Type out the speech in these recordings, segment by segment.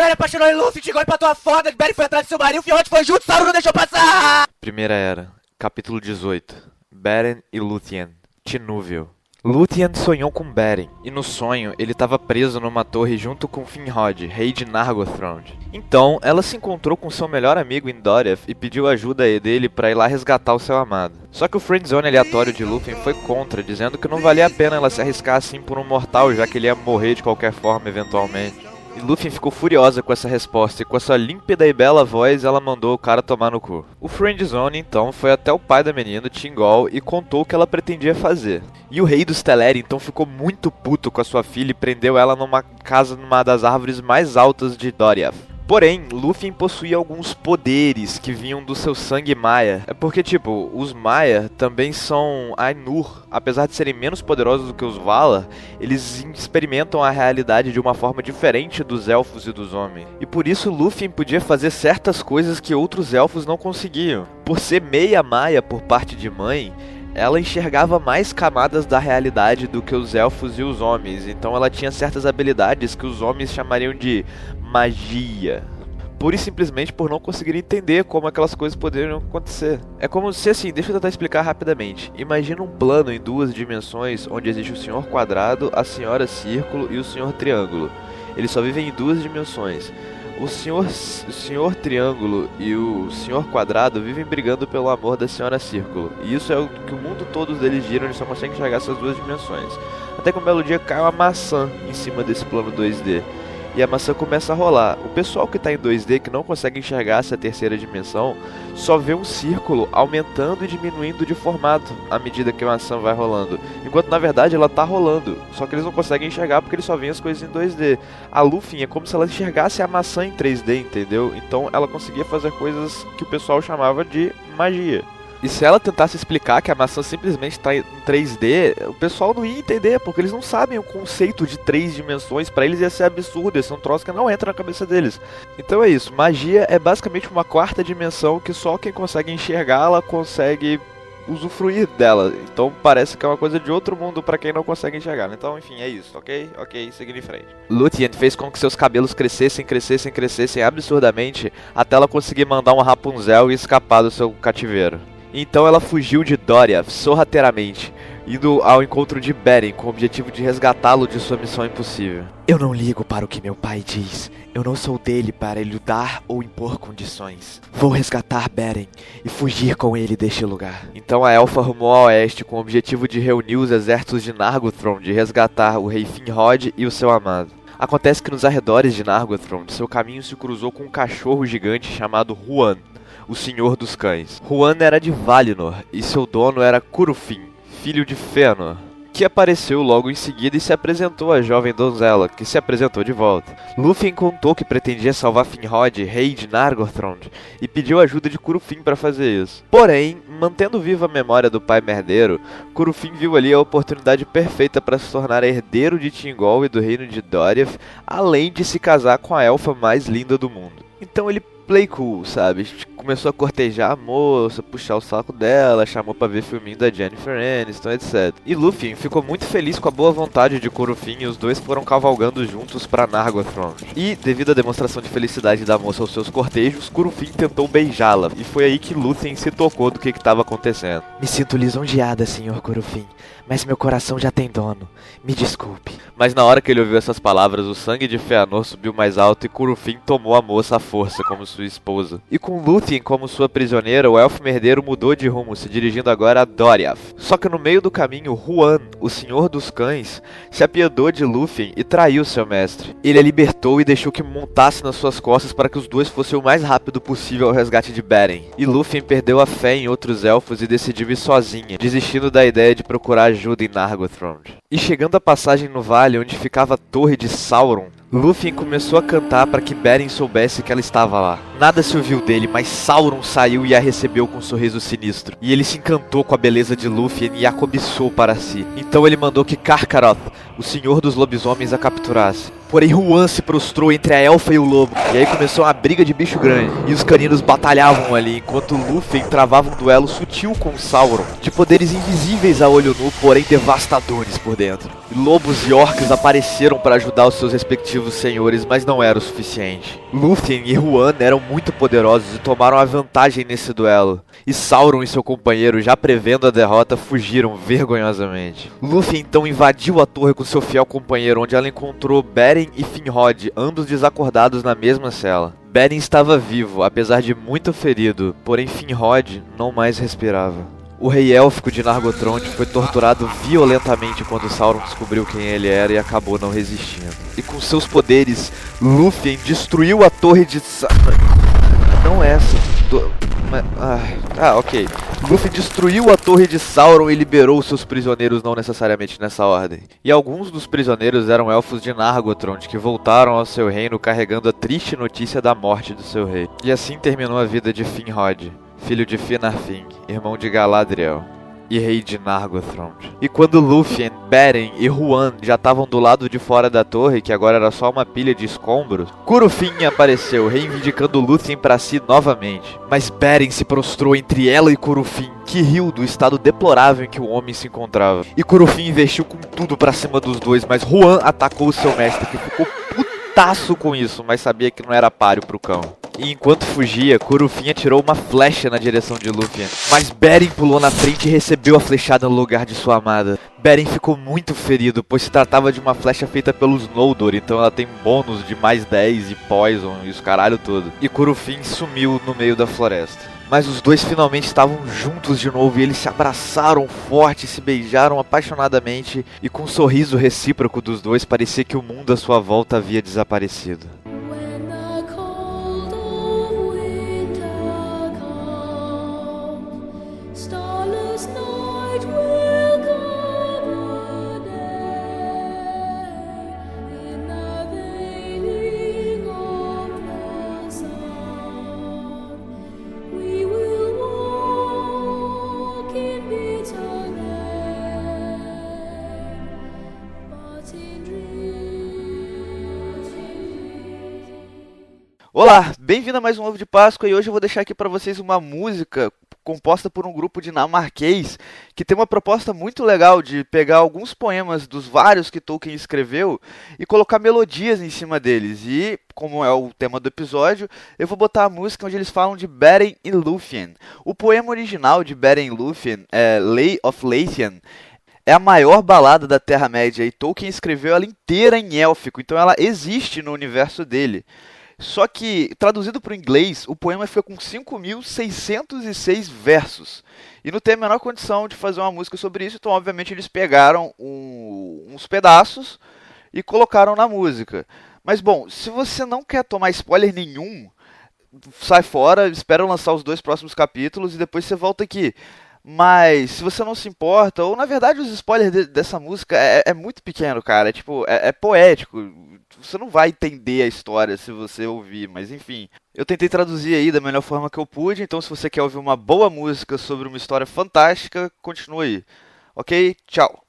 Apaixonou em foda, foi atrás do seu marido, Fiote foi junto, não deixou passar! Primeira Era, capítulo 18. Beren e Luthien, Tinúvel. Luthien sonhou com Beren, e no sonho ele estava preso numa torre junto com Finrod, rei de Nargothrond. Então, ela se encontrou com seu melhor amigo em Doriath e pediu ajuda dele para ir lá resgatar o seu amado. Só que o friendzone aleatório de Luthien foi contra, dizendo que não valia a pena ela se arriscar assim por um mortal, já que ele ia morrer de qualquer forma eventualmente. E Luffy ficou furiosa com essa resposta e com a sua límpida e bela voz ela mandou o cara tomar no cu. O Friendzone então foi até o pai da menina, Tingol, e contou o que ela pretendia fazer. E o rei dos Teleri então ficou muito puto com a sua filha e prendeu ela numa casa numa das árvores mais altas de Doriath. Porém, Luffy possuía alguns poderes que vinham do seu sangue Maia. É porque, tipo, os Maia também são Ainur. Apesar de serem menos poderosos do que os Valar, eles experimentam a realidade de uma forma diferente dos elfos e dos homens. E por isso Luffy podia fazer certas coisas que outros elfos não conseguiam. Por ser meia Maia por parte de mãe, ela enxergava mais camadas da realidade do que os elfos e os homens, então ela tinha certas habilidades que os homens chamariam de magia. Pura e simplesmente por não conseguir entender como aquelas coisas poderiam acontecer. É como se assim, deixa eu tentar explicar rapidamente. Imagina um plano em duas dimensões onde existe o senhor quadrado, a senhora círculo e o senhor triângulo. Eles só vivem em duas dimensões. O senhor, o senhor Triângulo e o senhor Quadrado vivem brigando pelo amor da senhora Círculo. E isso é o que o mundo todo deles giram, eles só conseguem enxergar essas duas dimensões. Até que um belo dia cai uma maçã em cima desse plano 2D e a maçã começa a rolar. O pessoal que está em 2D, que não consegue enxergar essa terceira dimensão, só vê um círculo aumentando e diminuindo de formato à medida que a maçã vai rolando. Enquanto na verdade ela está rolando, só que eles não conseguem enxergar porque eles só veem as coisas em 2D. A Luffy é como se ela enxergasse a maçã em 3D, entendeu? Então ela conseguia fazer coisas que o pessoal chamava de magia. E se ela tentasse explicar que a maçã simplesmente está em 3D, o pessoal não ia entender, porque eles não sabem o conceito de três dimensões. Para eles ia ser absurdo, ia ser um troço que não entra na cabeça deles. Então é isso, magia é basicamente uma quarta dimensão que só quem consegue enxergá-la consegue usufruir dela. Então parece que é uma coisa de outro mundo para quem não consegue enxergar. Então, enfim, é isso, ok? Ok, seguindo em frente. Luthien fez com que seus cabelos crescessem, crescessem, crescessem absurdamente até ela conseguir mandar um Rapunzel e escapar do seu cativeiro. Então ela fugiu de Doria sorrateiramente, indo ao encontro de Beren com o objetivo de resgatá-lo de sua missão impossível. Eu não ligo para o que meu pai diz. Eu não sou dele para lhe dar ou impor condições. Vou resgatar Beren e fugir com ele deste lugar. Então a elfa rumou a oeste com o objetivo de reunir os exércitos de Nargothrond e resgatar o rei Finrod e o seu amado. Acontece que nos arredores de Nargothrond, seu caminho se cruzou com um cachorro gigante chamado Huan, o Senhor dos Cães. Juan era de Valinor e seu dono era Curufin, filho de Fëanor, que apareceu logo em seguida e se apresentou à jovem donzela, que se apresentou de volta. Lúthien contou que pretendia salvar Finrod, rei de Nargothrond, e pediu ajuda de Curufin para fazer isso. Porém, mantendo viva a memória do pai merdeiro, Curufin viu ali a oportunidade perfeita para se tornar herdeiro de Tingol e do reino de Doriath, além de se casar com a elfa mais linda do mundo. Então ele play cool, sabe? Começou a cortejar a moça, puxar o saco dela, chamou para ver filminho da Jennifer Aniston, etc. E Luffy ficou muito feliz com a boa vontade de Kurufin e os dois foram cavalgando juntos para Nargothrond. E, devido à demonstração de felicidade da moça aos seus cortejos, Kurufin tentou beijá-la, e foi aí que Luffy se tocou do que estava acontecendo. Me sinto lisonjeada, senhor Kurufin, mas meu coração já tem dono. Me desculpe. Mas na hora que ele ouviu essas palavras, o sangue de Feanor subiu mais alto e Kurufin tomou a moça à força como sua esposa. E com Lúthien como sua prisioneira, o elfo merdeiro mudou de rumo, se dirigindo agora a Doriath. Só que no meio do caminho, Huan, o senhor dos cães, se apiedou de Lúthien e traiu seu mestre. Ele a libertou e deixou que montasse nas suas costas para que os dois fossem o mais rápido possível ao resgate de Beren. E Lúthien perdeu a fé em outros elfos e decidiu ir sozinha, desistindo da ideia de procurar ajuda em Nargothrond. E chegando à passagem no vale onde ficava a torre de Sauron, Lúthien começou a cantar para que Beren soubesse que ela estava lá. Nada se ouviu dele, mas Sauron saiu e a recebeu com um sorriso sinistro. E ele se encantou com a beleza de Lúthien e a cobiçou para si. Então ele mandou que Karkaroth, o senhor dos lobisomens, a capturasse. Porém, Juan se prostrou entre a elfa e o lobo. E aí começou uma briga de bicho grande. E os caninos batalhavam ali, enquanto Lúthien travava um duelo sutil com Sauron, de poderes invisíveis a olho nu, porém devastadores por dentro. Lobos e orcs apareceram para ajudar os seus respectivos senhores, mas não era o suficiente. Lúthien e Juan eram muito poderosos e tomaram a vantagem nesse duelo. E Sauron e seu companheiro, já prevendo a derrota, fugiram vergonhosamente. Lúthien então invadiu a torre com seu fiel companheiro, onde ela encontrou Beren Beren e Finrod, ambos desacordados na mesma cela. Beren estava vivo, apesar de muito ferido, porém Finrod não mais respirava. O rei élfico de Nargothrond foi torturado violentamente quando Sauron descobriu quem ele era e acabou não resistindo. E com seus poderes, Lúthien destruiu a torre de... Sa não essa. Do... Ah, ah, ok. Luffy destruiu a torre de Sauron e liberou seus prisioneiros, não necessariamente nessa ordem. E alguns dos prisioneiros eram elfos de Nargothrond, que voltaram ao seu reino carregando a triste notícia da morte do seu rei. E assim terminou a vida de Finrod, filho de Finarfin, irmão de Galadriel e rei de Nargothrond. E quando Lúthien, Beren e Huan já estavam do lado de fora da torre, que agora era só uma pilha de escombros, Curufin apareceu, reivindicando Lúthien para si novamente. Mas Beren se prostrou entre ela e Curufin, que riu do estado deplorável em que o homem se encontrava. E Curufin investiu com tudo para cima dos dois, mas Huan atacou seu mestre, que ficou putaço com isso, mas sabia que não era páreo pro cão. E enquanto fugia, Curufin atirou uma flecha na direção de Lúthien. Mas Beren pulou na frente e recebeu a flechada no lugar de sua amada. Beren ficou muito ferido, pois se tratava de uma flecha feita pelos Noldor, então ela tem bônus de mais 10 e Poison e os caralho todo. E Curufin sumiu no meio da floresta. Mas os dois finalmente estavam juntos de novo e eles se abraçaram forte, se beijaram apaixonadamente e com um sorriso recíproco dos dois parecia que o mundo à sua volta havia desaparecido. Olá, bem-vindo a mais um Ovo de Páscoa e hoje eu vou deixar aqui para vocês uma música composta por um grupo dinamarquês que tem uma proposta muito legal de pegar alguns poemas dos vários que Tolkien escreveu e colocar melodias em cima deles. E, como é o tema do episódio, eu vou botar a música onde eles falam de Beren e Lúthien. O poema original de Beren e Lúthien é Lay of Lathian é a maior balada da Terra-média e Tolkien escreveu ela inteira em élfico, então ela existe no universo dele. Só que, traduzido para o inglês, o poema fica com 5.606 versos. E não tem a menor condição de fazer uma música sobre isso, então, obviamente, eles pegaram um, uns pedaços e colocaram na música. Mas, bom, se você não quer tomar spoiler nenhum, sai fora, espera lançar os dois próximos capítulos e depois você volta aqui. Mas se você não se importa, ou na verdade os spoilers de, dessa música é, é, muito pequeno, cara. É tipo, é, é, poético. Você não vai entender a história se você ouvir, mas enfim. Eu tentei traduzir aí da melhor forma que eu pude, então se você quer ouvir uma boa música sobre uma história fantástica, continue aí. Ok? Tchau!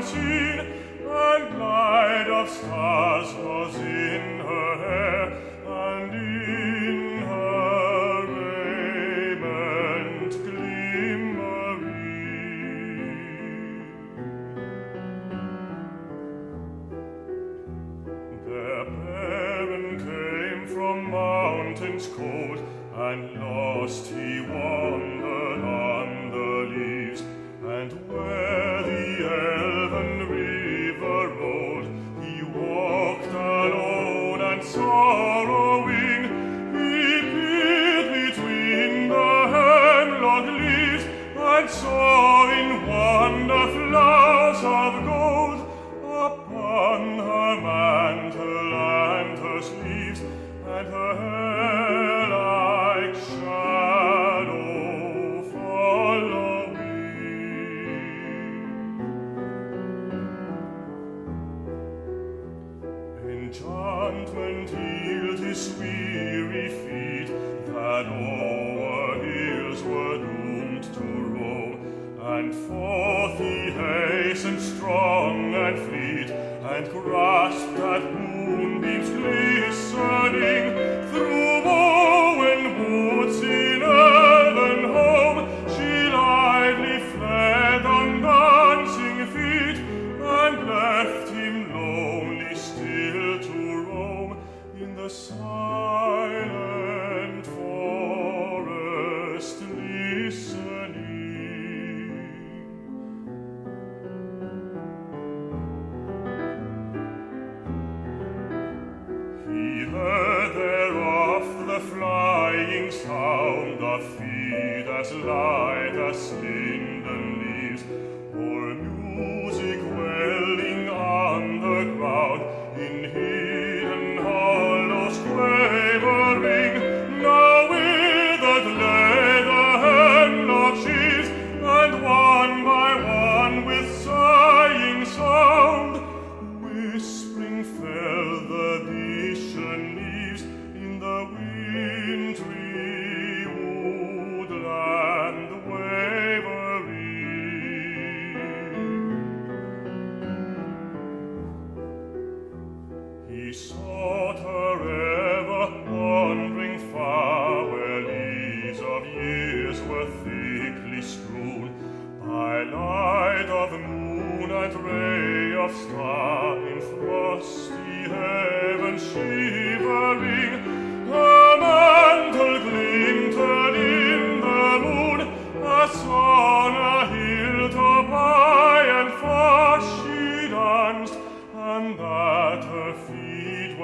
unseen, and light of stars was in her hair, and in her raiment glimmering. Their parent came from mountains cold, and lost he wandered on the leaves, and where the elves sweet. for you.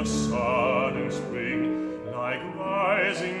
the sun in spring, like rising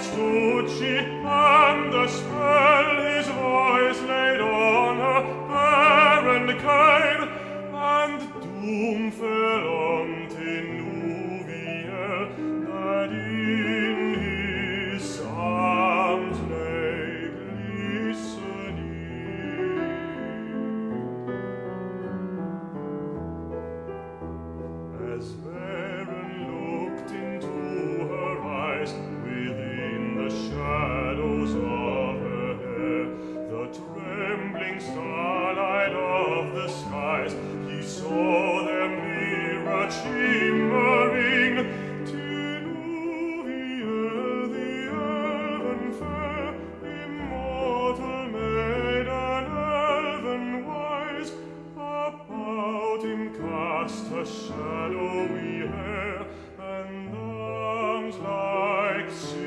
zu città like